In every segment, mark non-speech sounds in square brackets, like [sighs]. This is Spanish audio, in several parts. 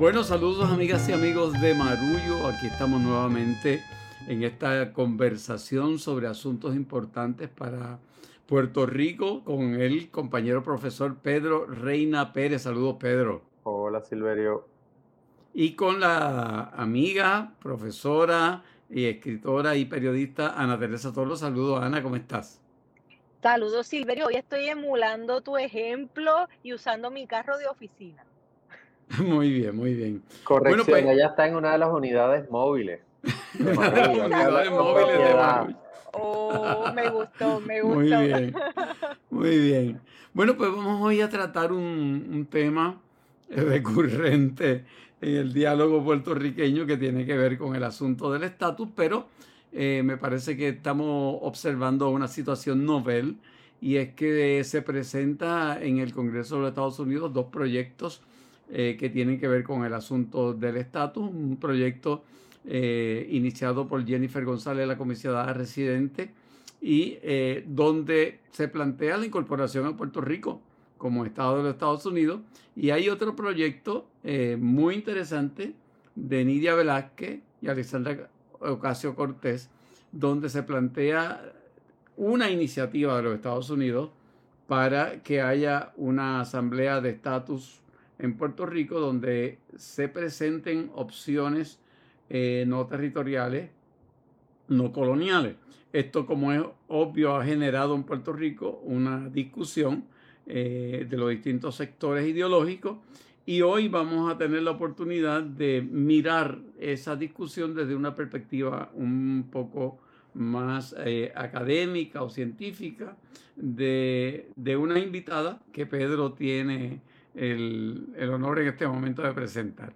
Bueno, saludos amigas y amigos de Marullo. Aquí estamos nuevamente en esta conversación sobre asuntos importantes para Puerto Rico con el compañero profesor Pedro Reina Pérez. Saludos, Pedro. Hola, Silverio. Y con la amiga, profesora y escritora y periodista Ana Teresa Torres. Saludos, Ana, ¿cómo estás? Saludos, Silverio. Hoy estoy emulando tu ejemplo y usando mi carro de oficina. [laughs] Muy bien, muy bien. Corrección, bueno, pues, ella está en una de las unidades móviles. [laughs] unidades móviles de Oh, me gustó, me gustó. Muy bien, [laughs] muy bien. Bueno, pues vamos hoy a tratar un, un tema recurrente en el diálogo puertorriqueño que tiene que ver con el asunto del estatus, pero eh, me parece que estamos observando una situación novel y es que se presenta en el Congreso de los Estados Unidos dos proyectos eh, que tienen que ver con el asunto del estatus. Un proyecto eh, iniciado por Jennifer González, la comisionada residente, y eh, donde se plantea la incorporación a Puerto Rico como Estado de los Estados Unidos. Y hay otro proyecto muy interesante de Nidia Velázquez y Alexandra Ocasio Cortés, donde se plantea una iniciativa de los Estados Unidos para que haya una asamblea de estatus en Puerto Rico donde se presenten opciones eh, no territoriales, no coloniales. Esto, como es obvio, ha generado en Puerto Rico una discusión eh, de los distintos sectores ideológicos y hoy vamos a tener la oportunidad de mirar esa discusión desde una perspectiva un poco más eh, académica o científica de, de, una invitada que Pedro tiene el, honor en este momento de presentar.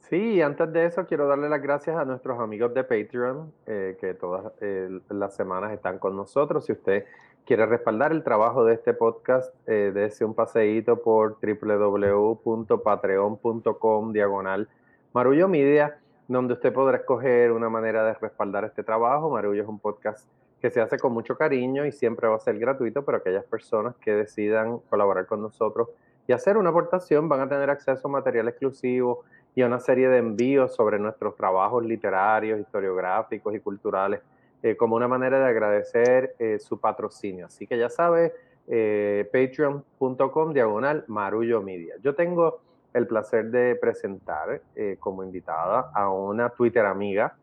Sí, antes de eso quiero darle las gracias a nuestros amigos de Patreon eh, que todas eh, las semanas están con nosotros. Si usted quiere respaldar el trabajo de este podcast, eh, dése un paseíto por www.patreon.com diagonal Marullo Media, donde usted podrá escoger una manera de respaldar este trabajo. Marullo es un podcast que se hace con mucho cariño y siempre va a ser gratuito, pero aquellas personas que decidan colaborar con nosotros y hacer una aportación van a tener acceso a material exclusivo y a una serie de envíos sobre nuestros trabajos literarios, historiográficos y culturales, eh, como una manera de agradecer eh, su patrocinio. Así que ya sabe, eh, patreon.com diagonal Marullo Media. Yo tengo el placer de presentar como invitada a una Twitter amiga,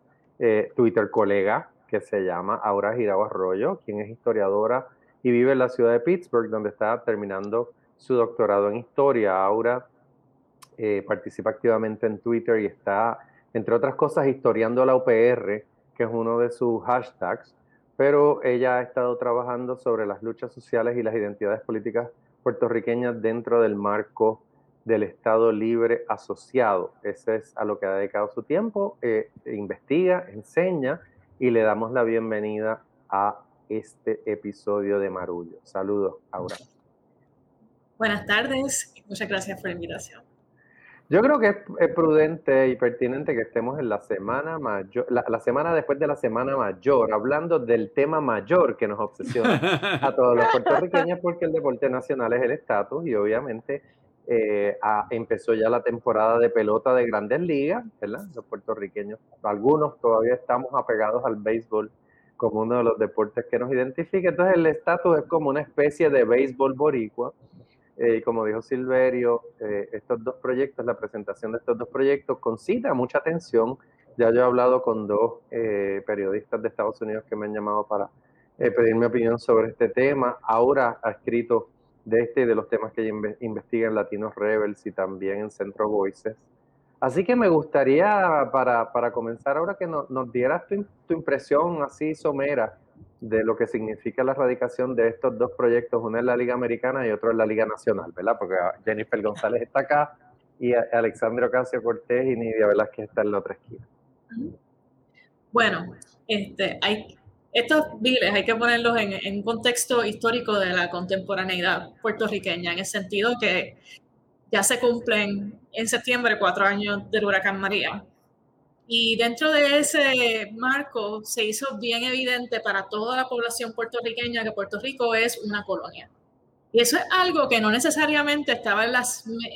Twitter colega, que se llama Aura Girao Arroyo, quien es historiadora y vive en la ciudad de Pittsburgh, donde está terminando su doctorado en historia. Aura eh, participa activamente en Twitter y está, entre otras cosas, historiando la UPR, que es uno de sus hashtags, pero ella ha estado trabajando sobre las luchas sociales y las identidades políticas puertorriqueñas dentro del marco del Estado Libre Asociado. Ese es a lo que ha dedicado su tiempo, eh, investiga, enseña y le damos la bienvenida a este episodio de Marullo. Saludos, Aura. Buenas tardes y muchas gracias por la invitación. Yo creo que es, prudente y pertinente que estemos en la semana mayor, la, semana después de la semana mayor, hablando del tema mayor que nos obsesiona [laughs] a todos los puertorriqueños, porque el deporte nacional es el estatus y obviamente eh, empezó ya la temporada de pelota de grandes ligas, ¿verdad? Los puertorriqueños, algunos todavía estamos apegados al béisbol como uno de los deportes que nos identifica. Entonces el estatus es como una especie de béisbol boricua eh, y como dijo Silverio, eh, estos dos proyectos, la presentación de estos dos proyectos concita mucha atención. Ya yo he hablado con dos eh, periodistas de Estados Unidos que me han llamado para pedir mi opinión sobre este tema. Ahora ha escrito de este y de los temas que investiga en Latinos Rebels y también en Centro Voices. Así que me gustaría, para, para comenzar ahora, que nos dieras tu, tu impresión así somera de lo que significa la erradicación de estos dos proyectos, uno en la Liga Americana y otro en la Liga Nacional, ¿verdad? Porque Jennifer González está acá y Alexandre Ocasio Cortés y Nidia Velázquez está en la otra esquina. Bueno, este, hay, estos biles hay que ponerlos en, en un contexto histórico de la contemporaneidad puertorriqueña, en el sentido que ya se cumplen en septiembre cuatro años del huracán María. Y dentro de ese marco se hizo bien evidente para toda la población puertorriqueña que Puerto Rico es una colonia. Y eso es algo que no necesariamente estaba en la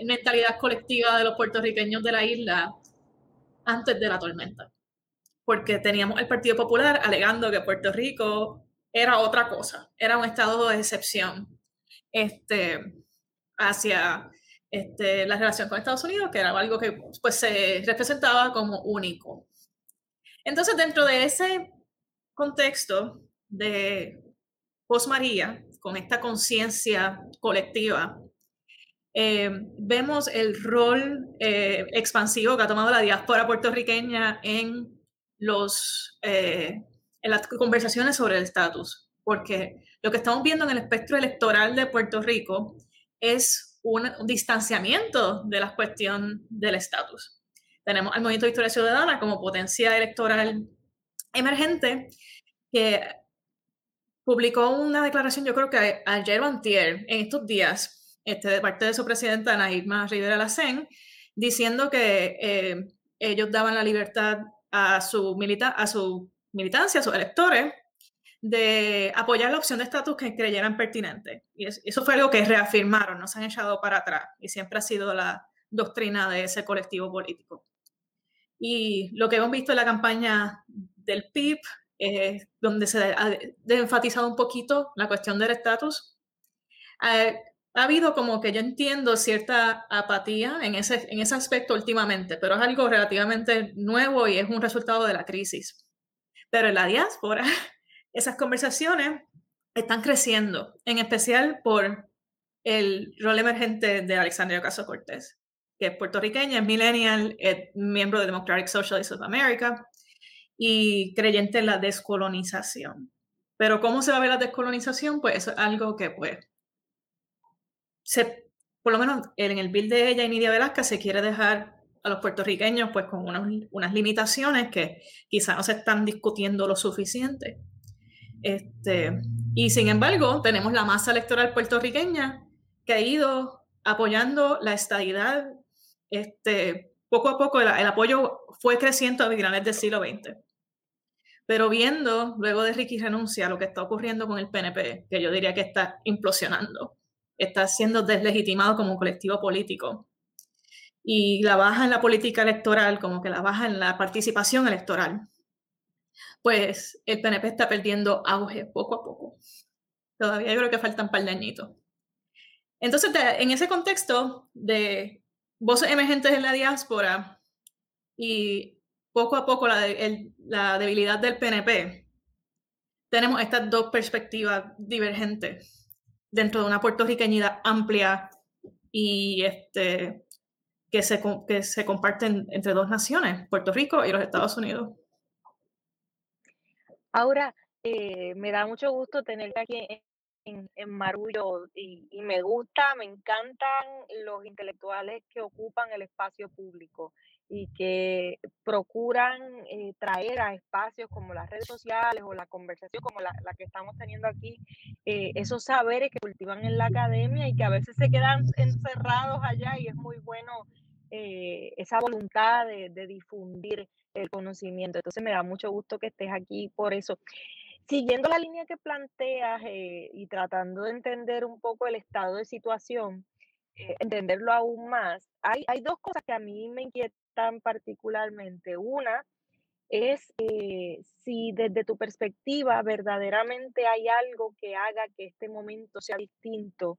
mentalidad colectiva de los puertorriqueños de la isla antes de la tormenta. Porque teníamos el Partido Popular alegando que Puerto Rico era otra cosa, era un estado de excepción este, hacia este, la relación con Estados Unidos, que era algo que pues, se representaba como único. Entonces, dentro de ese contexto de Post María, con esta conciencia colectiva, eh, vemos el rol eh, expansivo que ha tomado la diáspora puertorriqueña en, los, eh, en las conversaciones sobre el estatus, porque lo que estamos viendo en el espectro electoral de Puerto Rico es un, distanciamiento de la cuestión del estatus. Tenemos al Movimiento de Historia Ciudadana como potencia electoral emergente que publicó una declaración, yo creo que ayer o antier, en estos días, este, de parte de su presidenta, Naima Rivera Lacén, diciendo que eh, ellos daban la libertad a su, milita a su militancia, a sus electores, de apoyar la opción de estatus que creyeran pertinente. Y eso fue algo que reafirmaron, no se han echado para atrás, y siempre ha sido la doctrina de ese colectivo político. Y lo que hemos visto en la campaña del PIB eh, donde se ha enfatizado un poquito la cuestión del estatus. Ha habido como que yo entiendo cierta apatía en ese, en ese aspecto últimamente, pero es algo relativamente nuevo y es un resultado de la crisis. Pero en la diáspora, esas conversaciones están creciendo, en especial por el rol emergente de Alexandria Caso Cortés, que es puertorriqueña, es millennial, es miembro de Democratic Socialists of America, y creyente en la descolonización. Pero ¿cómo se va a ver la descolonización? Pues eso es algo que, pues, por lo menos en el bill de ella y Nidia Velasca se quiere dejar a los puertorriqueños pues con unas, unas limitaciones que quizá no se están discutiendo lo suficiente. Este, y sin embargo, tenemos la masa electoral puertorriqueña que ha ido apoyando la estadidad. Este, poco a poco el, apoyo fue creciendo a finales del siglo XX. Pero viendo, luego de Ricky renuncia, lo que está ocurriendo con el PNP, que yo diría que está implosionando, está siendo deslegitimado como un colectivo político. Y la baja en la política electoral, como que la baja en la participación electoral, pues el PNP está perdiendo auge poco a poco. Todavía yo creo que faltan un. Entonces, en ese contexto de voces emergentes en la diáspora y poco a poco la, debilidad del PNP, tenemos estas dos perspectivas divergentes dentro de una puertorriqueñidad amplia y este, que se comparten entre dos naciones, Puerto Rico y los Estados Unidos. Ahora, eh, me da mucho gusto tenerte aquí en, Marullo y, y, me gusta, me encantan los intelectuales que ocupan el espacio público y que procuran eh, traer a espacios como las redes sociales o la conversación como la, que estamos teniendo aquí, eh, esos saberes que cultivan en la academia y que a veces se quedan encerrados allá y es muy bueno eh, esa voluntad de, difundir el conocimiento. Entonces me da mucho gusto que estés aquí por eso. Siguiendo la línea que planteas y tratando de entender un poco el estado de situación, entenderlo aún más, hay, dos cosas que a mí me inquietan tan particularmente. Una es eh, si desde tu perspectiva verdaderamente hay algo que haga que este momento sea distinto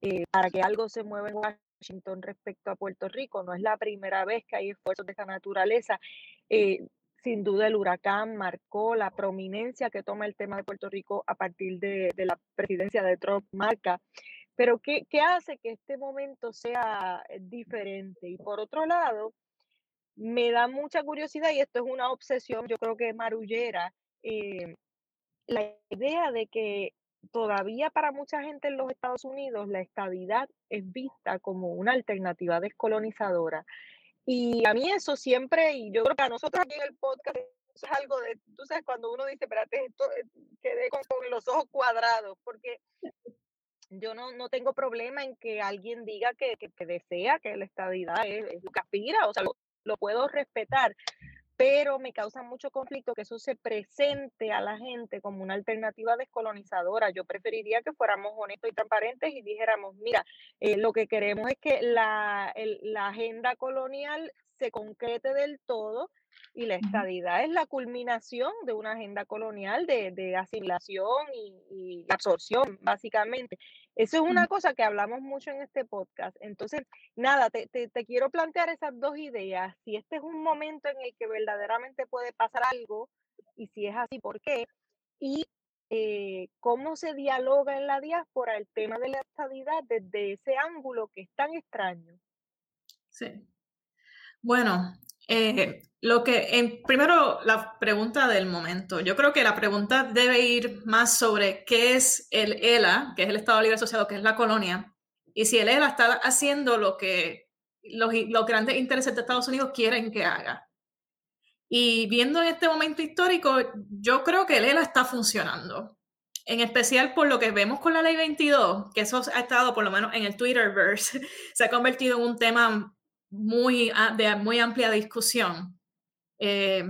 eh, para que algo se mueva en Washington respecto a Puerto Rico. No es la primera vez que hay esfuerzos de esta naturaleza. Eh, sin duda el huracán marcó la prominencia que toma el tema de Puerto Rico a partir de, la presidencia de Trump, marca. Pero ¿qué, ¿qué hace que este momento sea diferente? Y por otro lado, me da mucha curiosidad y esto es una obsesión, yo creo que marullera, eh, la idea de que todavía para mucha gente en los Estados Unidos la estabilidad es vista como una alternativa descolonizadora. Y a mí eso siempre, y yo creo que a nosotros aquí en el podcast, es algo de, tú sabes, cuando uno dice, espérate, esto eh, quedé con, los ojos cuadrados, porque yo no, no tengo problema en que alguien diga que, que, desea que la estabilidad es, lo que aspira, o sea, lo puedo respetar, pero me causa mucho conflicto que eso se presente a la gente como una alternativa descolonizadora. Yo preferiría que fuéramos honestos y transparentes y dijéramos, mira, eh, lo que queremos es que la, la agenda colonial se concrete del todo y la estadidad es la culminación de una agenda colonial de, asimilación y, absorción, básicamente. Eso es una cosa que hablamos mucho en este podcast. Entonces, nada, te, quiero plantear esas dos ideas. Si este es un momento en el que verdaderamente puede pasar algo, y si es así, ¿por qué? Y eh, cómo se dialoga en la diáspora el tema de la estadidad desde ese ángulo que es tan extraño. Sí. Bueno, eh, lo que, en, primero, la pregunta del momento. Yo creo que la pregunta debe ir más sobre qué es el ELA, que es el Estado Libre Asociado, que es la colonia, y si el ELA está haciendo lo que los, los grandes intereses de Estados Unidos quieren que haga. Y viendo en este momento histórico, yo creo que el ELA está funcionando. En especial por lo que vemos con la ley 22, que eso ha estado por lo menos en el Twitterverse, [laughs] se ha convertido en un tema muy, de muy amplia discusión eh,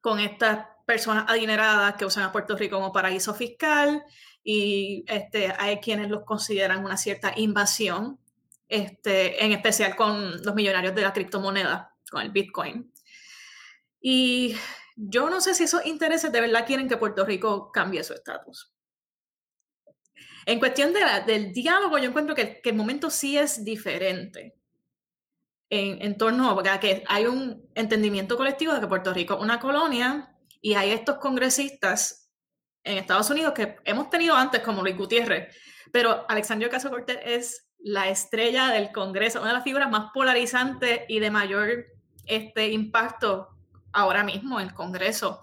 con estas personas adineradas que usan a Puerto Rico como paraíso fiscal y este, hay quienes los consideran una cierta invasión, este, en especial con los millonarios de la criptomoneda, con el Bitcoin. Y yo no sé si esos intereses de verdad quieren que Puerto Rico cambie su estatus. En cuestión de del diálogo, yo encuentro que, que, el momento sí es diferente en, torno a que hay un entendimiento colectivo de que Puerto Rico es una colonia y hay estos congresistas en Estados Unidos que hemos tenido antes, como Luis Gutiérrez, pero Alexandria Caso Cortés es la estrella del Congreso, una de las figuras más polarizantes y de mayor este, impacto ahora mismo en el Congreso.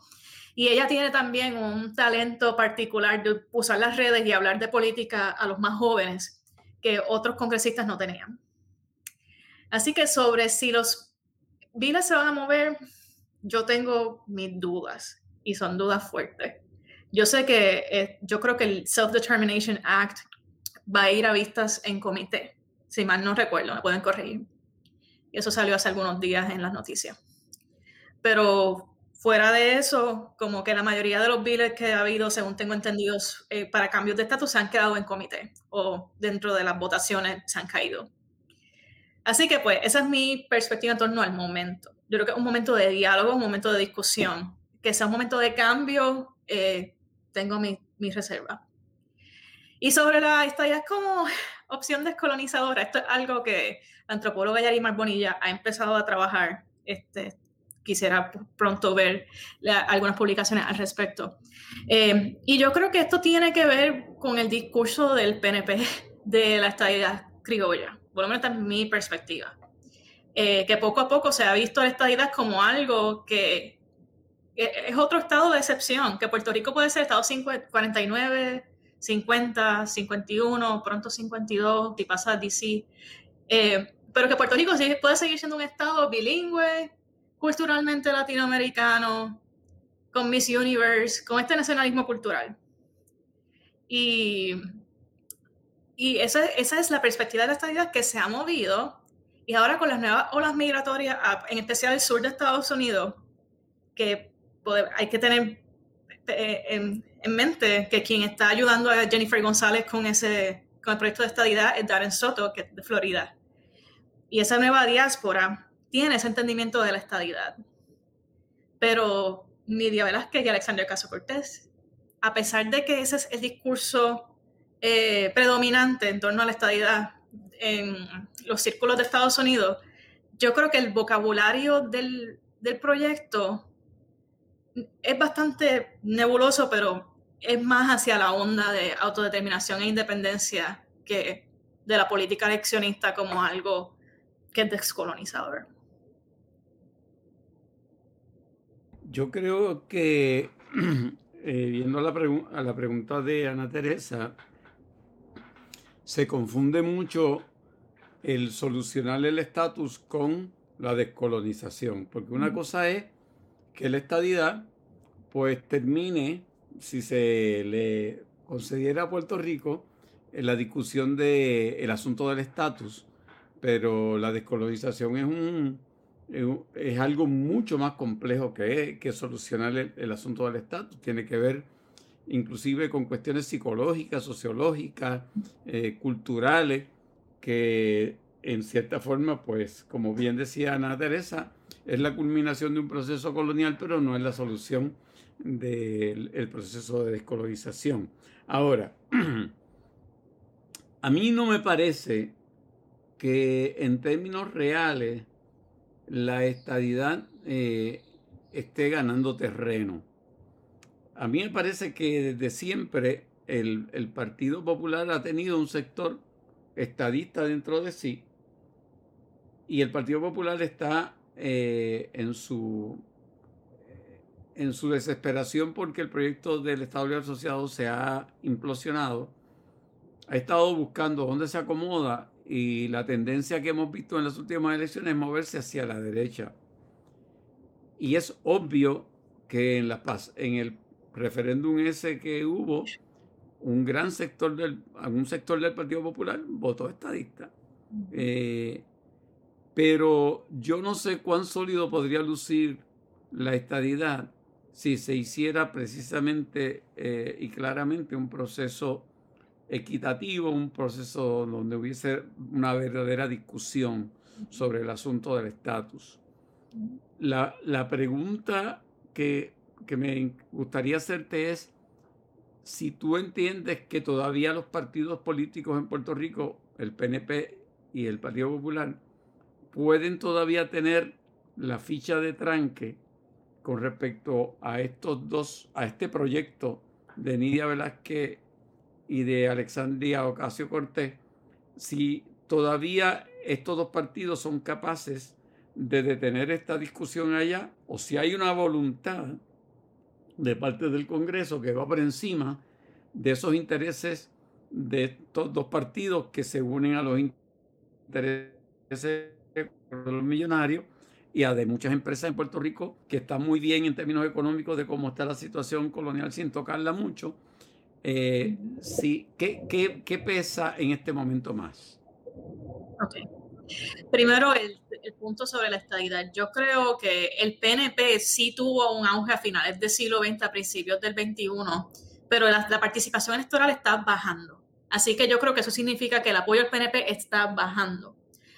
Y ella tiene también un talento particular de usar las redes y hablar de política a los más jóvenes que otros congresistas no tenían. Así que sobre si los biles se van a mover, yo tengo mis dudas y son dudas fuertes. Yo sé que eh, yo creo que el Self-Determination Act va a ir a vistas en comité, si mal no recuerdo, me pueden corregir. Y eso salió hace algunos días en las noticias. Pero fuera de eso, como que la mayoría de los biles que ha habido, según tengo entendido, eh, para cambios de estatus se han quedado en comité o dentro de las votaciones se han caído. Así que pues esa es mi perspectiva en torno al momento. Yo creo que es un momento de diálogo, un momento de discusión. Que sea un momento de cambio, eh, tengo mi, mi, reserva. Y sobre la estadía como [sighs] opción descolonizadora, esto es algo que la antropóloga Yarimar Bonilla ha empezado a trabajar. Este, quisiera pronto ver algunas publicaciones al respecto. Eh, y yo creo que esto tiene que ver con el discurso del PNP [laughs] de la estadía criolla por lo menos esta es mi perspectiva, eh, que poco a poco se ha visto la estadidad como algo que es otro estado de excepción, que Puerto Rico puede ser estado 49, 50, 51, pronto 52, si pasa DC, eh, pero que Puerto Rico sí puede seguir siendo un estado bilingüe, culturalmente latinoamericano, con Miss Universe, con este nacionalismo cultural. Y y esa, esa es la perspectiva de la estadidad que se ha movido. Y ahora con las nuevas olas migratorias, en especial el sur de Estados Unidos, que hay que tener eh, en, en, mente que quien está ayudando a Jennifer González con, ese, con el proyecto de estadidad es Darren Soto, de Florida. Y esa nueva diáspora tiene ese entendimiento de la estadidad. Pero Nidia Velázquez y Alexandria Caso Cortés, a pesar de que ese es el discurso eh, predominante en torno a la estadidad en los círculos de Estados Unidos, yo creo que el vocabulario del, del proyecto es bastante nebuloso, pero es más hacia la onda de autodeterminación e independencia que de la política eleccionista como algo que es descolonizador. Yo creo que, [clears throat] eh, viendo la, a la pregunta de Ana Teresa, se confunde mucho el solucionar el estatus con la descolonización, porque una cosa es que la estadidad pues termine, si se le concediera a Puerto Rico, en la discusión del el asunto del estatus, pero la descolonización es un, es algo mucho más complejo que, que solucionar el, asunto del estatus. Tiene que ver inclusive con cuestiones psicológicas, sociológicas, eh, culturales, que en cierta forma, pues, como bien decía Ana Teresa, es la culminación de un proceso colonial, pero no es la solución del proceso de descolonización. Ahora, [clears throat] a mí no me parece que en términos reales la estadidad eh, esté ganando terreno. A mí me parece que desde siempre el, Partido Popular ha tenido un sector estadista dentro de sí y el Partido Popular está eh, en su en su desesperación porque el proyecto del Estado Libre Asociado se ha implosionado, ha estado buscando dónde se acomoda y la tendencia que hemos visto en las últimas elecciones es moverse hacia la derecha. Y es obvio que en, la, en el referéndum ese que hubo, un gran sector del, algún sector del Partido Popular votó estadista. Eh, pero yo no sé cuán sólido podría lucir la estadidad si se hiciera precisamente eh, y claramente un proceso equitativo, un proceso donde hubiese una verdadera discusión sobre el asunto del estatus. La, pregunta que, que me gustaría hacerte es si tú entiendes que todavía los partidos políticos en Puerto Rico, el PNP y el Partido Popular, pueden todavía tener la ficha de tranque con respecto a estos dos, a este proyecto de Nidia Velázquez y de Alexandria Ocasio Cortés, si todavía estos dos partidos son capaces de detener esta discusión allá, o si hay una voluntad de parte del Congreso que va por encima de esos intereses de estos dos partidos que se unen a los intereses de los millonarios y a de muchas empresas en Puerto Rico que están muy bien en términos económicos de cómo está la situación colonial. Sin tocarla mucho. Eh, sí, ¿qué, qué, pesa en este momento más? Primero, el, el, punto sobre la estadidad. Yo creo que el PNP sí tuvo un auge a finales del siglo XX, a principios del XXI, pero la, la participación electoral está bajando. Así que yo creo que eso significa que el apoyo al PNP está bajando,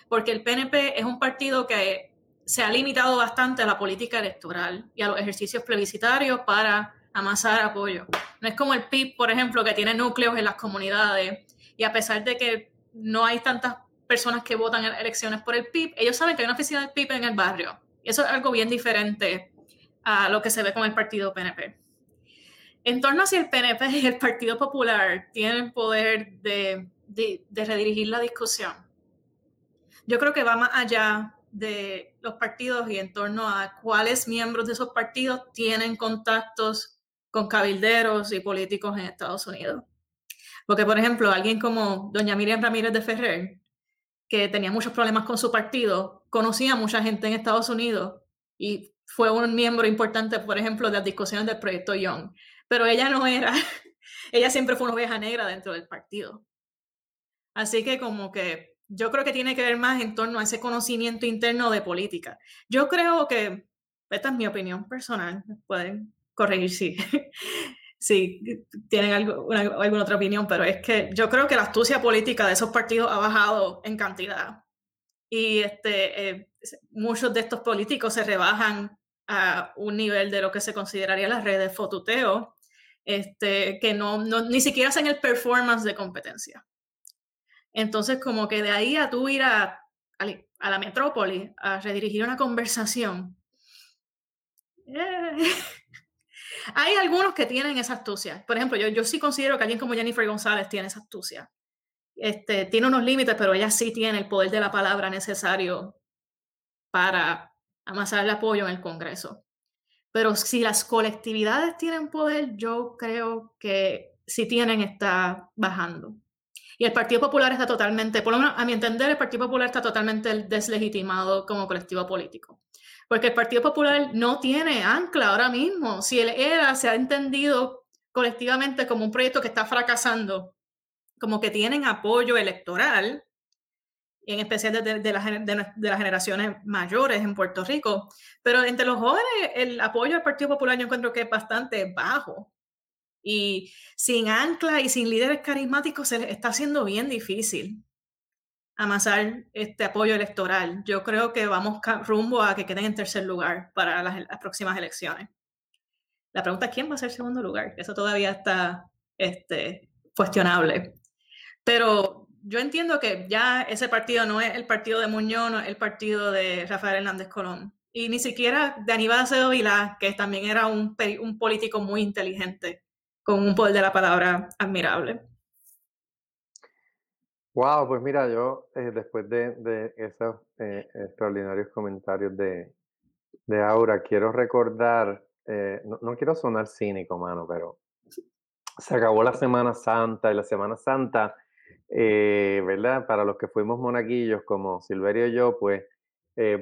porque el PNP es un partido que se ha limitado bastante a la política electoral y a los ejercicios plebiscitarios para amasar apoyo. No es como el PIB, por ejemplo, que tiene núcleos en las comunidades y a pesar de que no hay tantas personas que votan en elecciones por el PIB, ellos saben que hay una oficina del PIB en el barrio. Y eso es algo bien diferente a lo que se ve con el partido PNP. En torno a si el PNP y el Partido Popular tienen poder de, de, de redirigir la discusión, yo creo que va más allá de los partidos y en torno a cuáles miembros de esos partidos tienen contactos con cabilderos y políticos en Estados Unidos. Porque, por ejemplo, alguien como doña Miriam Ramírez de Ferrer, que tenía muchos problemas con su partido, conocía a mucha gente en Estados Unidos y fue un miembro importante, por ejemplo, de las discusiones del proyecto Young. Pero ella no era, [laughs] ella siempre fue una oveja negra dentro del partido. Así que como que yo creo que tiene que ver más en torno a ese conocimiento interno de política. Yo creo que, esta es mi opinión personal, pueden corregir si, [laughs] si tienen alguna otra opinión, pero es que yo creo que la astucia política de esos partidos ha bajado en cantidad. Y este, eh, muchos de estos políticos se rebajan a un nivel de lo que se consideraría las redes de fotuteo, este, que no, no, ni siquiera hacen el performance de competencia. Entonces, como que de ahí a tú ir a, a, la metrópoli a redirigir una conversación, eh, [laughs] Hay algunos que tienen esa astucia. Por ejemplo, yo, yo sí considero que alguien como Jennifer González tiene esa astucia. Este, tiene unos límites, pero ella sí tiene el poder de la palabra necesario para amasar el apoyo en el Congreso. Pero si las colectividades tienen poder, yo creo que si tienen está bajando. Y el Partido Popular está totalmente, por lo menos a mi entender, el Partido Popular está totalmente deslegitimado como colectivo político porque el Partido Popular no tiene ancla ahora mismo. Si el ERA se ha entendido colectivamente como un proyecto que está fracasando, como que tienen apoyo electoral, en especial de, de, las generaciones mayores en Puerto Rico. Pero entre los jóvenes, el apoyo al Partido Popular yo encuentro que es bastante bajo. Y sin ancla y sin líderes carismáticos se está haciendo bien difícil amasar este apoyo electoral. Yo creo que vamos rumbo a que queden en tercer lugar para las, próximas elecciones. La pregunta es quién va a ser segundo lugar. Eso todavía está este, cuestionable. Pero yo entiendo que ya ese partido no es el partido de Muñoz, no es el partido de Rafael Hernández Colón. Y ni siquiera de Aníbal Acevedo Vilá, que también era un, un político muy inteligente, con un poder de la palabra admirable. Wow, pues mira, yo eh, después de, esos eh, extraordinarios comentarios de, Aura, quiero recordar, eh, no, quiero sonar cínico, mano, pero se acabó la Semana Santa y la Semana Santa, ¿verdad? Para los que fuimos monaguillos como Silverio y yo, pues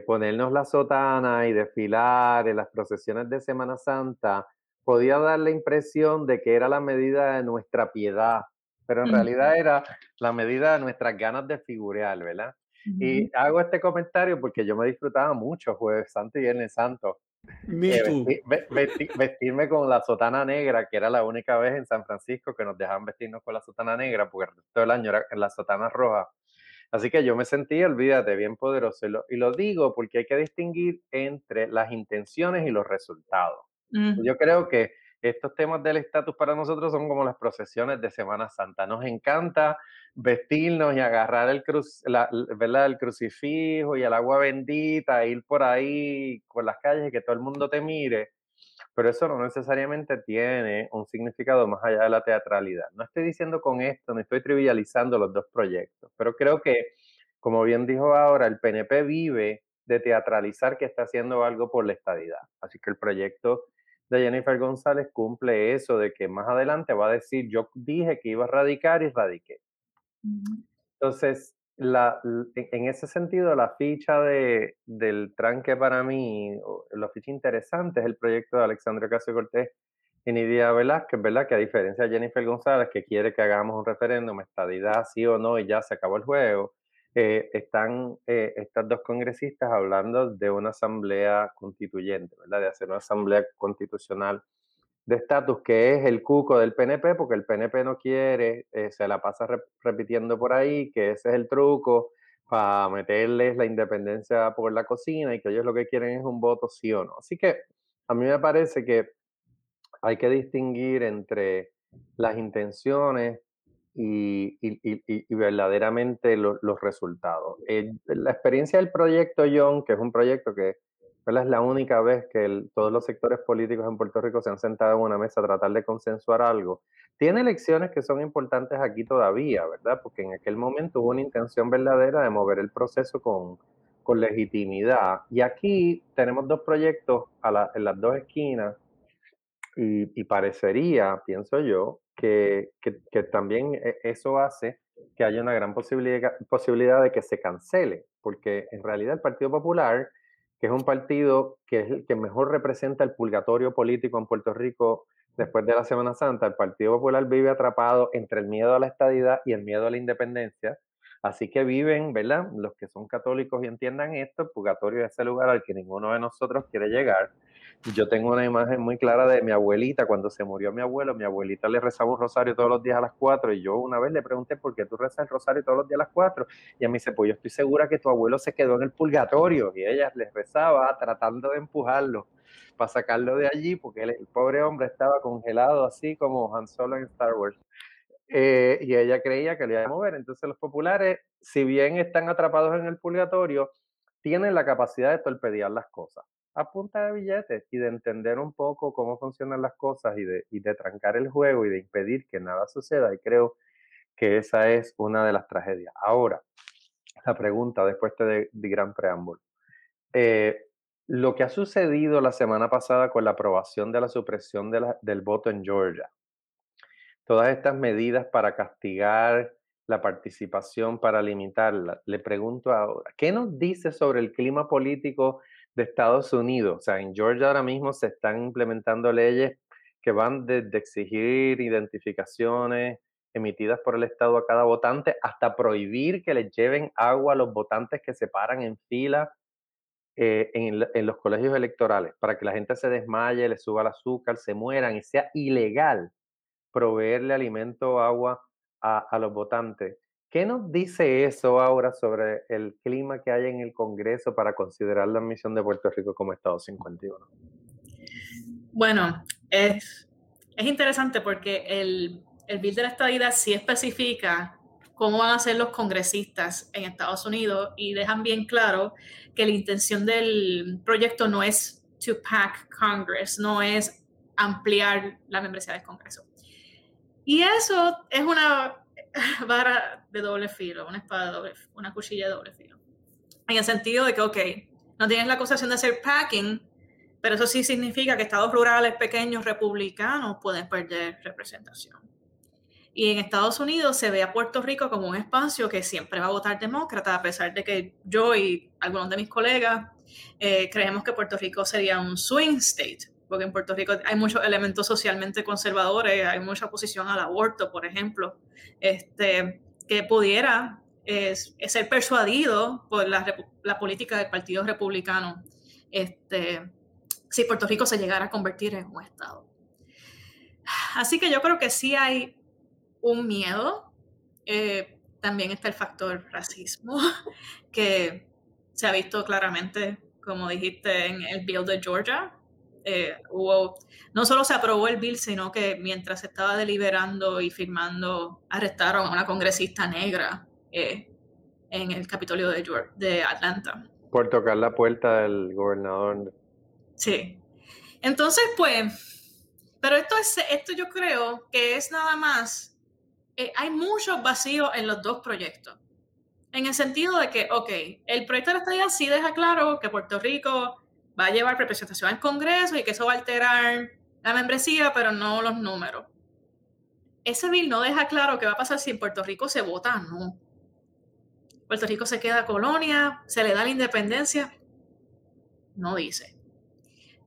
ponernos la sotana y desfilar en las procesiones de Semana Santa podía dar la impresión de que era la medida de nuestra piedad pero en realidad era la medida de nuestras ganas de figurear, ¿verdad? Y hago este comentario porque yo me disfrutaba mucho Jueves Santo y Viernes Santo. Eh, vestirme con la sotana negra, que era la única vez en San Francisco que nos dejaban vestirnos con la sotana negra, porque el resto del año era en la sotana roja. Así que yo me sentí, olvídate, bien poderoso. Y lo, digo porque hay que distinguir entre las intenciones y los resultados. Yo creo que estos temas del estatus para nosotros son como las procesiones de Semana Santa. Nos encanta vestirnos y agarrar el, cruz, la, ¿verdad? el crucifijo y el agua bendita, ir por ahí por las calles y que todo el mundo te mire, pero eso no necesariamente tiene un significado más allá de la teatralidad. No estoy diciendo con esto, no estoy trivializando los dos proyectos, pero creo que, como bien dijo ahora, el PNP vive de teatralizar que está haciendo algo por la estadidad. Así que el proyecto de Jennifer González cumple eso de que más adelante va a decir, yo dije que iba a radicar y radiqué. Entonces, la, en ese sentido, la ficha de, del tranque para mí, la ficha interesante es el proyecto de Alexandria Casio Cortés y Nidia Velázquez, ¿verdad? Que a diferencia de Jennifer González, que quiere que hagamos un referéndum, estadidad, sí o no, y ya se acabó el juego, eh, están eh, estas dos congresistas hablando de una asamblea constituyente, ¿verdad? De hacer una asamblea constitucional de estatus que es el cuco del PNP, porque el PNP no quiere, eh, se la pasa repitiendo por ahí, que ese es el truco para meterles la independencia por la cocina y que ellos lo que quieren es un voto sí o no. Así que a mí me parece que hay que distinguir entre las intenciones y, verdaderamente los resultados. Eh, la experiencia del proyecto John, que es un proyecto que es la única vez que todos los sectores políticos en Puerto Rico se han sentado en una mesa a tratar de consensuar algo, tiene elecciones que son importantes aquí todavía, ¿verdad? Porque en aquel momento hubo una intención verdadera de mover el proceso con, con legitimidad. Y aquí tenemos dos proyectos a en las dos esquinas y, y parecería, pienso yo, que, que, también e, eso hace que haya una gran posibilidad, posibilidad de que se cancele, porque en realidad el Partido Popular, que es un partido que es el que mejor representa el purgatorio político en Puerto Rico después de la Semana Santa, el Partido Popular vive atrapado entre el miedo a la estadidad y el miedo a la independencia. Así que viven, ¿verdad? Los que son católicos y entiendan esto, el purgatorio es ese lugar al que ninguno de nosotros quiere llegar. Yo tengo una imagen muy clara de mi abuelita, cuando se murió mi abuelo, mi abuelita le rezaba un rosario todos los días a las 4 y yo una vez le pregunté por qué tú rezas el rosario todos los días a las 4 y a mí dice, pues yo estoy segura que tu abuelo se quedó en el purgatorio y ella le rezaba tratando de empujarlo para sacarlo de allí porque el, pobre hombre estaba congelado así como Han Solo en Star Wars. Eh, y ella creía que le iba a mover. Entonces los populares, si bien están atrapados en el purgatorio, tienen la capacidad de torpedear las cosas a punta de billetes y de entender un poco cómo funcionan las cosas y de, y de trancar el juego y de impedir que nada suceda. Y creo que esa es una de las tragedias. Ahora, la pregunta después de, de gran preámbulo. Eh, lo que ha sucedido la semana pasada con la aprobación de la supresión de del voto en Georgia, todas estas medidas para castigar la participación, para limitarla, le pregunto ahora, ¿qué nos dice sobre el clima político de Estados Unidos. O sea, en Georgia ahora mismo se están implementando leyes que van desde exigir identificaciones emitidas por el Estado a cada votante, hasta prohibir que les lleven agua a los votantes que se paran en fila eh, en, los colegios electorales, para que la gente se desmaye, le suba el azúcar, se mueran y sea ilegal proveerle alimento o agua a, a los votantes. ¿Qué nos dice eso ahora sobre el clima que hay en el Congreso para considerar la admisión de Puerto Rico como Estado 51? Bueno, es, es interesante porque el, el bill de la estadidad sí especifica cómo van a ser los congresistas en Estados Unidos y dejan bien claro que la intención del proyecto no es to pack Congress, no es ampliar la membresía del Congreso. Y eso es una [laughs] vara de doble filo, una espada doble, una cuchilla de doble filo. En el sentido de que, ok, no tienes la acusación de hacer packing, pero eso sí significa que estados rurales pequeños republicanos pueden perder representación. Y en Estados Unidos se ve a Puerto Rico como un espacio que siempre va a votar demócrata, a pesar de que yo y algunos de mis colegas eh, creemos que Puerto Rico sería un swing state, porque en Puerto Rico hay muchos elementos socialmente conservadores, hay mucha oposición al aborto, por ejemplo, este, que pudiera ser persuadido por la, la, política del Partido Republicano este, si Puerto Rico se llegara a convertir en un Estado. Así que yo creo que sí hay un miedo. Eh, también está el factor racismo, [laughs] que se ha visto claramente, como dijiste, en el bill de Georgia, eh, hubo, no solo se aprobó el bill, sino que mientras se estaba deliberando y firmando, arrestaron a una congresista negra eh, en el Capitolio de, de Atlanta. Por tocar la puerta del gobernador. Sí. Entonces, pues, pero esto, es, esto yo creo que es nada más, eh, hay muchos vacíos en los dos proyectos. En el sentido de que, ok, el proyecto de la estadía sí deja claro que Puerto Rico va a llevar representación al Congreso y que eso va a alterar la membresía, pero no los números. Ese bill no deja claro qué va a pasar si en Puerto Rico se vota no. Puerto Rico se queda colonia, se le da la independencia. No dice.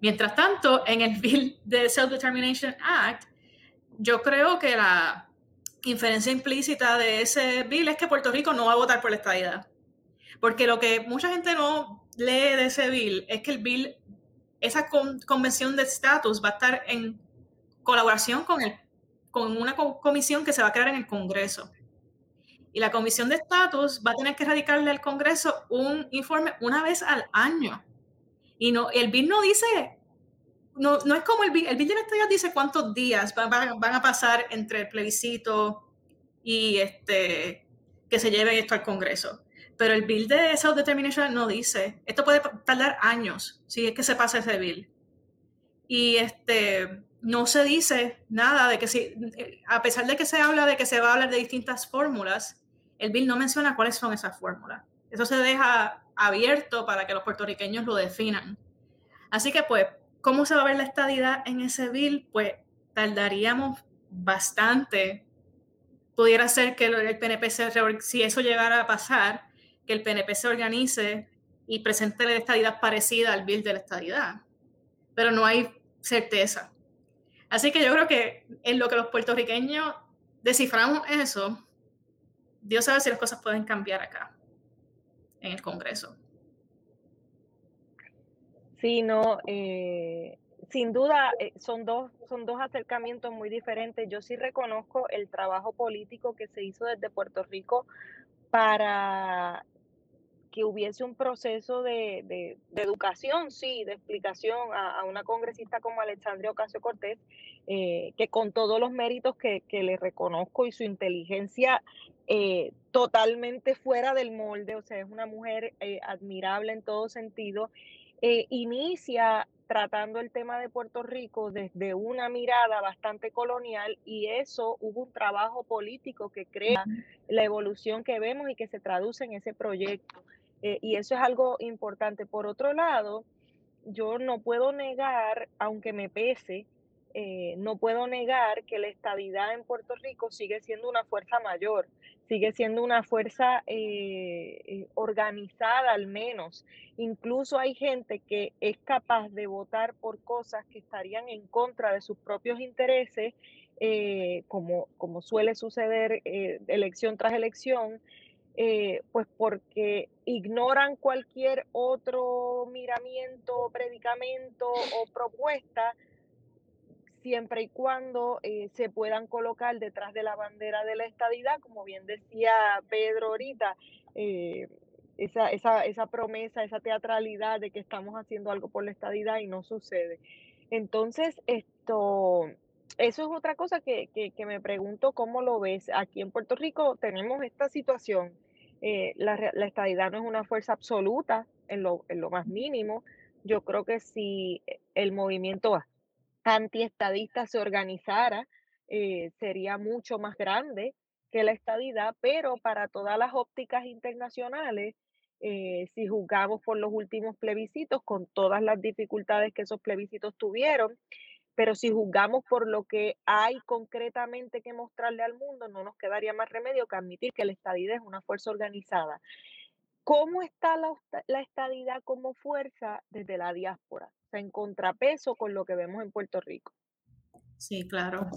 Mientras tanto, en el bill de Self-Determination Act, yo creo que la inferencia implícita de ese bill es que Puerto Rico no va a votar por la estadidad. Porque lo que mucha gente no lee de ese bill es que el bill, esa convención de estatus va a estar en colaboración con, el, con una comisión que se va a crear en el Congreso. Y la comisión de estatus va a tener que radicarle al Congreso un informe una vez al año. Y no, el bill no dice, no, no es como el bill, el bill de dice cuántos días van, van, a pasar entre el plebiscito y este, que se lleve esto al Congreso. Pero el bill de self-determination no dice. Esto puede tardar años si es que se pasa ese bill. Y este, no se dice nada de que si, a pesar de que se habla de que se va a hablar de distintas fórmulas, el bill no menciona cuáles son esas fórmulas. Eso se deja abierto para que los puertorriqueños lo definan. Así que pues, ¿cómo se va a ver la estadidad en ese bill? Pues tardaríamos bastante. Pudiera ser que el PNP, si eso llegara a pasar, que el PNP se organice y presente la estadidad parecida al bill de la estadidad. Pero no hay certeza. Así que yo creo que en lo que los puertorriqueños desciframos eso, Dios sabe si las cosas pueden cambiar acá, en el Congreso. Sí, no, eh, sin duda eh, son, dos, son dos acercamientos muy diferentes. Yo sí reconozco el trabajo político que se hizo desde Puerto Rico para que hubiese un proceso de, educación, sí, de explicación a, una congresista como Alexandria Ocasio Cortés, eh, que con todos los méritos que, le reconozco y su inteligencia eh, totalmente fuera del molde, o sea, es una mujer eh, admirable en todo sentido, inicia tratando el tema de Puerto Rico desde una mirada bastante colonial y eso hubo un trabajo político que crea la evolución que vemos y que se traduce en ese proyecto. Eh, y eso es algo importante. Por otro lado, yo no puedo negar, aunque me pese, eh, no puedo negar que la estabilidad en Puerto Rico sigue siendo una fuerza mayor, sigue siendo una fuerza eh, organizada al menos. Incluso hay gente que es capaz de votar por cosas que estarían en contra de sus propios intereses eh, como, como suele suceder eh, elección tras elección, eh, pues porque ignoran cualquier otro miramiento, predicamento o propuesta, siempre y cuando se puedan colocar detrás de la bandera de la estadidad, como bien decía Pedro ahorita, esa, esa, esa promesa, esa teatralidad de que estamos haciendo algo por la estadidad y no sucede. Entonces, esto, eso es otra cosa que, que, me pregunto cómo lo ves. Aquí en Puerto Rico tenemos esta situación. Eh, la, la, estadidad no es una fuerza absoluta en lo, en lo más mínimo. Yo creo que si el movimiento antiestadista se organizara, eh, sería mucho más grande que la estadidad, pero para todas las ópticas internacionales, eh, si juzgamos por los últimos plebiscitos, con todas las dificultades que esos plebiscitos tuvieron, pero si juzgamos por lo que hay concretamente que mostrarle al mundo, no nos quedaría más remedio que admitir que la estadidad es una fuerza organizada. ¿Cómo está la, la estadidad como fuerza desde la diáspora? O sea, en contrapeso con lo que vemos en Puerto Rico. Sí, claro.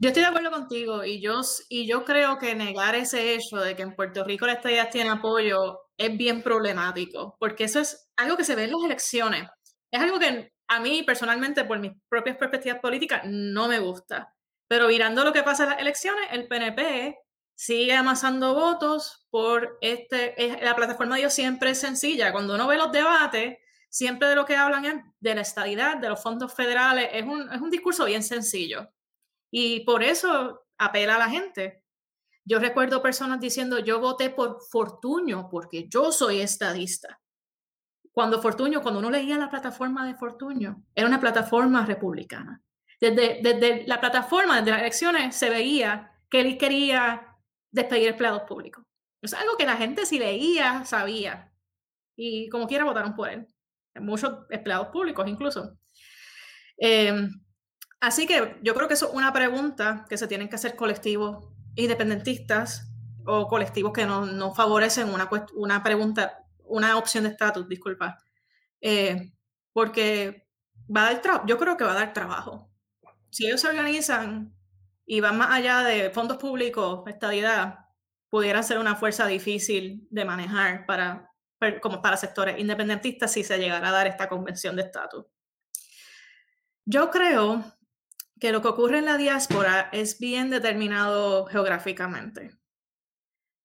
Yo estoy de acuerdo contigo y yo, y yo creo que negar ese hecho de que en Puerto Rico la estadidad tiene apoyo es bien problemático, porque eso es algo que se ve en las elecciones. Es algo que a mí personalmente, por mis propias perspectivas políticas, no me gusta. Pero mirando lo que pasa en las elecciones, el PNP sigue amasando votos por este, la plataforma de ellos siempre es sencilla. Cuando uno ve los debates, siempre de lo que hablan es de la estabilidad, de los fondos federales, es un, es un discurso bien sencillo. Y por eso apela a la gente. Yo recuerdo personas diciendo, yo voté por Fortuño porque yo soy estadista. Cuando Fortuño, cuando uno leía la plataforma de Fortuño, era una plataforma republicana. Desde, desde la plataforma, desde las elecciones, se veía que él quería despedir empleados públicos. Es algo que la gente si leía, sabía. Y como quiera votaron por él. Muchos empleados públicos incluso. Em, así que yo creo que eso es una pregunta que se tienen que hacer colectivos independentistas o colectivos que no, no favorecen una, una pregunta una opción de estatus, disculpa, eh, porque va a dar yo creo que va a dar trabajo. Si ellos se organizan y van más allá de fondos públicos, estabilidad, pudiera ser una fuerza difícil de manejar para, como para sectores independentistas si se llegara a dar esta convención de estatus. Yo creo que lo que ocurre en la diáspora es bien determinado geográficamente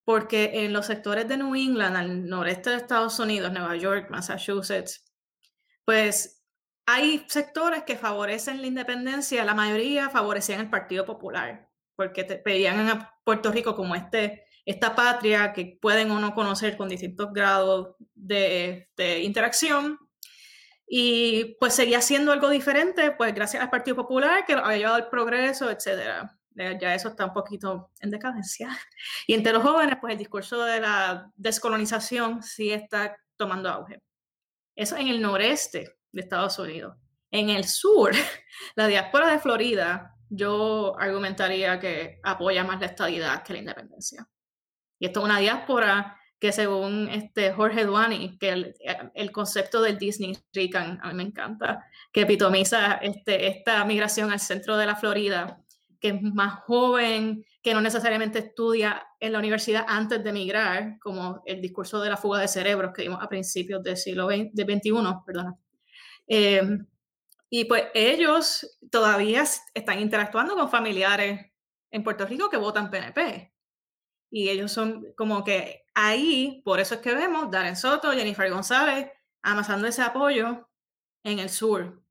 porque en los sectores de New England, al noreste de Estados Unidos, Nueva York, Massachusetts, pues hay sectores que favorecen la independencia, la mayoría favorecían el Partido Popular, porque te, veían a Puerto Rico como este, esta patria que pueden o no conocer con distintos grados de, interacción. Y pues seguía siendo algo diferente, pues gracias al Partido Popular, que había llevado el progreso, etcétera ya eso está un poquito en decadencia. [laughs] Y entre los jóvenes, pues el discurso de la descolonización sí está tomando auge. Eso en el noreste de Estados Unidos. En el sur, [laughs] la diáspora de Florida, yo argumentaría que apoya más la estabilidad que la independencia. Y esto es una diáspora que según este Jorge Duani, que el, concepto del Disney Rican, a mí me encanta, que epitomiza este, esta migración al centro de la Florida, que es más joven, que no necesariamente estudia en la universidad antes de emigrar, como el discurso de la fuga de cerebros que vimos a principios del siglo XXI, perdona. Em, y pues ellos todavía están interactuando con familiares en Puerto Rico que votan PNP. Y ellos son como que ahí, por eso es que vemos Darren Soto, Jennifer González amasando ese apoyo en el sur.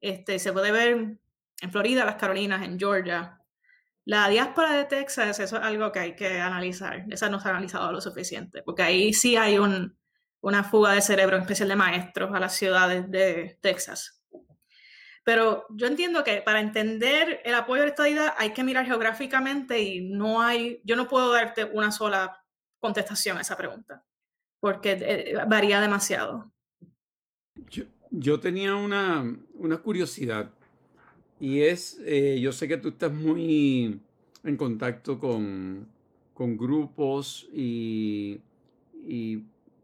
Este, se puede ver en Florida, las Carolinas, en Georgia. La diáspora de Texas, eso es algo que hay que analizar. Esa no se ha analizado lo suficiente, porque ahí sí hay una fuga de cerebro, en especial de maestros, a las ciudades de Texas. Pero yo entiendo que para entender el apoyo de esta idea hay que mirar geográficamente y no hay, yo no puedo darte una sola contestación a esa pregunta, porque eh, varía demasiado. Yo, tenía una curiosidad y es, eh, yo sé que tú estás muy en contacto con, grupos y,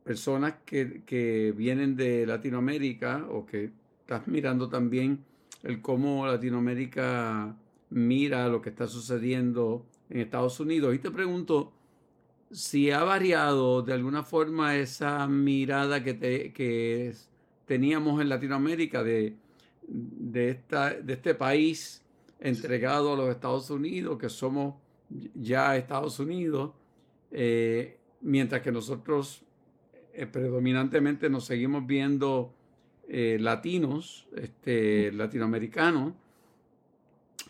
personas que, vienen de Latinoamérica o que estás mirando también el cómo Latinoamérica mira lo que está sucediendo en Estados Unidos. Y te pregunto si ha variado de alguna forma esa mirada que, que teníamos en Latinoamérica de, de, esta, de este país entregado a los Estados Unidos, que somos ya Estados Unidos, eh, mientras que nosotros eh, predominantemente nos seguimos viendo eh, latinos, este, latinoamericanos.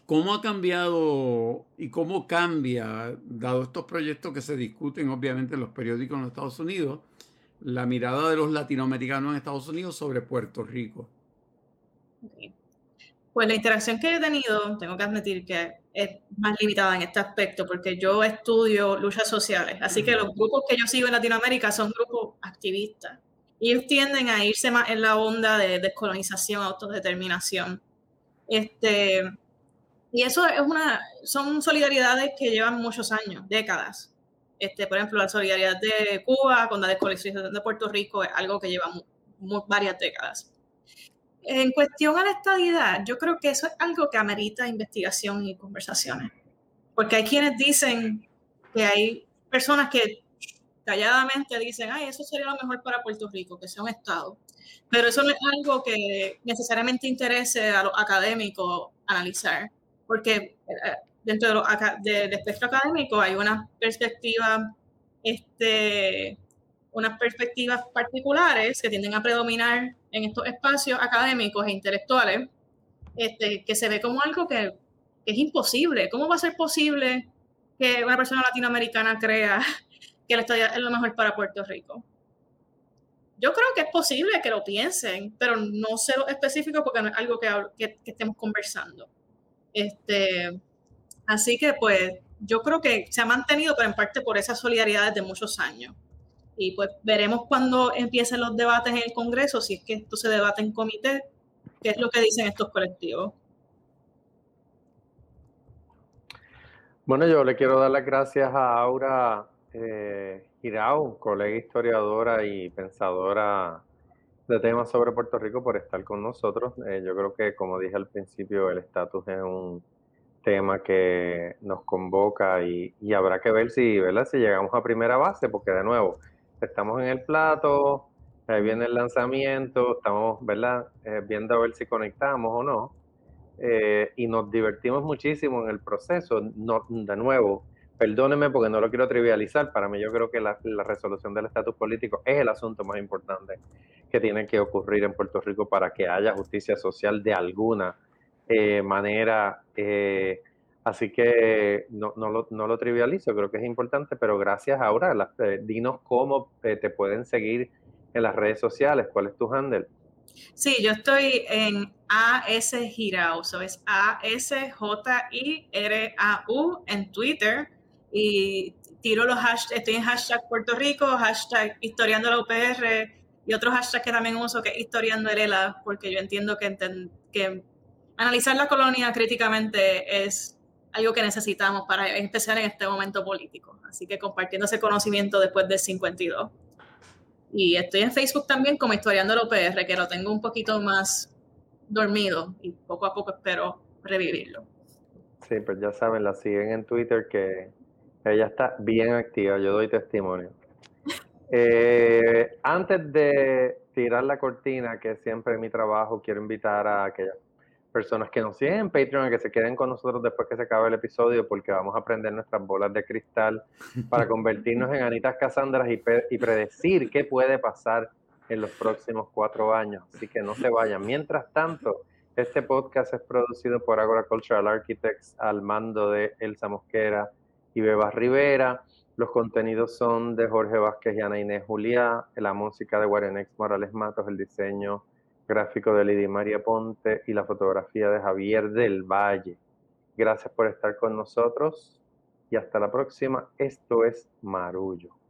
¿Cómo ha cambiado y cómo cambia, dado estos proyectos que se discuten obviamente en los periódicos en los Estados Unidos, la mirada de los latinoamericanos en Estados Unidos sobre Puerto Rico? Pues la interacción que he tenido, tengo que admitir que es más limitada en este aspecto, porque yo estudio luchas sociales, así que los grupos que yo sigo en Latinoamérica son grupos activistas. Y ellos tienden a irse más en la onda de descolonización, autodeterminación. Este, y eso es una, son solidaridades que llevan muchos años, décadas. Este, por ejemplo, la solidaridad de Cuba con la descolonización de Puerto Rico es algo que lleva varias décadas. En cuestión a la estadidad, yo creo que eso es algo que amerita investigación y conversaciones. Porque hay quienes dicen que hay personas que calladamente dicen, ay, eso sería lo mejor para Puerto Rico, que sea un Estado. Pero eso no es algo que necesariamente interese a los académicos analizar, porque eh, dentro del espectro académico hay una perspectiva este, unas perspectivas particulares que tienden a predominar en estos espacios académicos e intelectuales, este, que se ve como algo que, es imposible. ¿Cómo va a ser posible que una persona latinoamericana crea [laughs] que la estadía es lo mejor para Puerto Rico? Yo creo que es posible que lo piensen, pero no sé lo específico porque no es algo que, que, que estemos conversando. Este, así que pues yo creo que se ha mantenido, pero en parte por esa solidaridad de muchos años. Y pues veremos cuando empiecen los debates en el Congreso, si es que esto se debate en comité, qué es lo que dicen estos colectivos. Bueno, yo le quiero dar las gracias a Aura eh, Girao, colega historiadora y pensadora de temas sobre Puerto Rico, por estar con nosotros. Eh, yo creo que, como dije al principio, el estatus es un tema que nos convoca y, y, habrá que ver si, ¿verdad? si llegamos a primera base, porque de nuevo, estamos en el plato, ahí viene el lanzamiento, estamos, ¿verdad? Eh, viendo a ver si conectamos o no. Eh, y nos divertimos muchísimo en el proceso. No, de nuevo, perdónenme porque no lo quiero trivializar. Para mí, yo creo que la, resolución del estatus político es el asunto más importante que tiene que ocurrir en Puerto Rico para que haya justicia social de alguna eh, manera. Así que no, no, lo, no, lo, trivializo, creo que es importante, pero gracias ahora. Eh, dinos cómo eh, te pueden seguir en las redes sociales, cuál es tu handle. Sí, yo estoy en AS Girau, so es A-S-J-I-R-A-U en Twitter y tiro los hashtags, estoy en hashtag Puerto Rico, hashtag historiando la UPR y otros hashtags que también uso que es historiando ELA, porque yo entiendo que, que analizar la colonia críticamente es algo que necesitamos para empezar en este momento político. Así que compartiendo ese conocimiento después del 52. Y estoy en Facebook también como Historiando el OPR, que lo tengo un poquito más dormido y poco a poco espero revivirlo. Sí, pues ya saben, la siguen en Twitter que ella está bien activa, yo doy testimonio. [laughs] Eh, antes de tirar la cortina, que siempre es mi trabajo, quiero invitar a aquellas personas que nos siguen en Patreon que se queden con nosotros después que se acabe el episodio porque vamos a aprender nuestras bolas de cristal para [laughs] convertirnos en Anitas Casandras y, y predecir qué puede pasar en los próximos cuatro años. Así que no se vayan. Mientras tanto, este podcast es producido por Agora Cultural Architects al mando de Elsa Mosquera y Bebas Rivera. Los contenidos son de Jorge Vázquez y Ana Inés Juliá, la música de Guarenex Morales Matos, el diseño gráfico de Lidia María Ponte y la fotografía de Javier del Valle. Gracias por estar con nosotros y hasta la próxima. Esto es Marullo.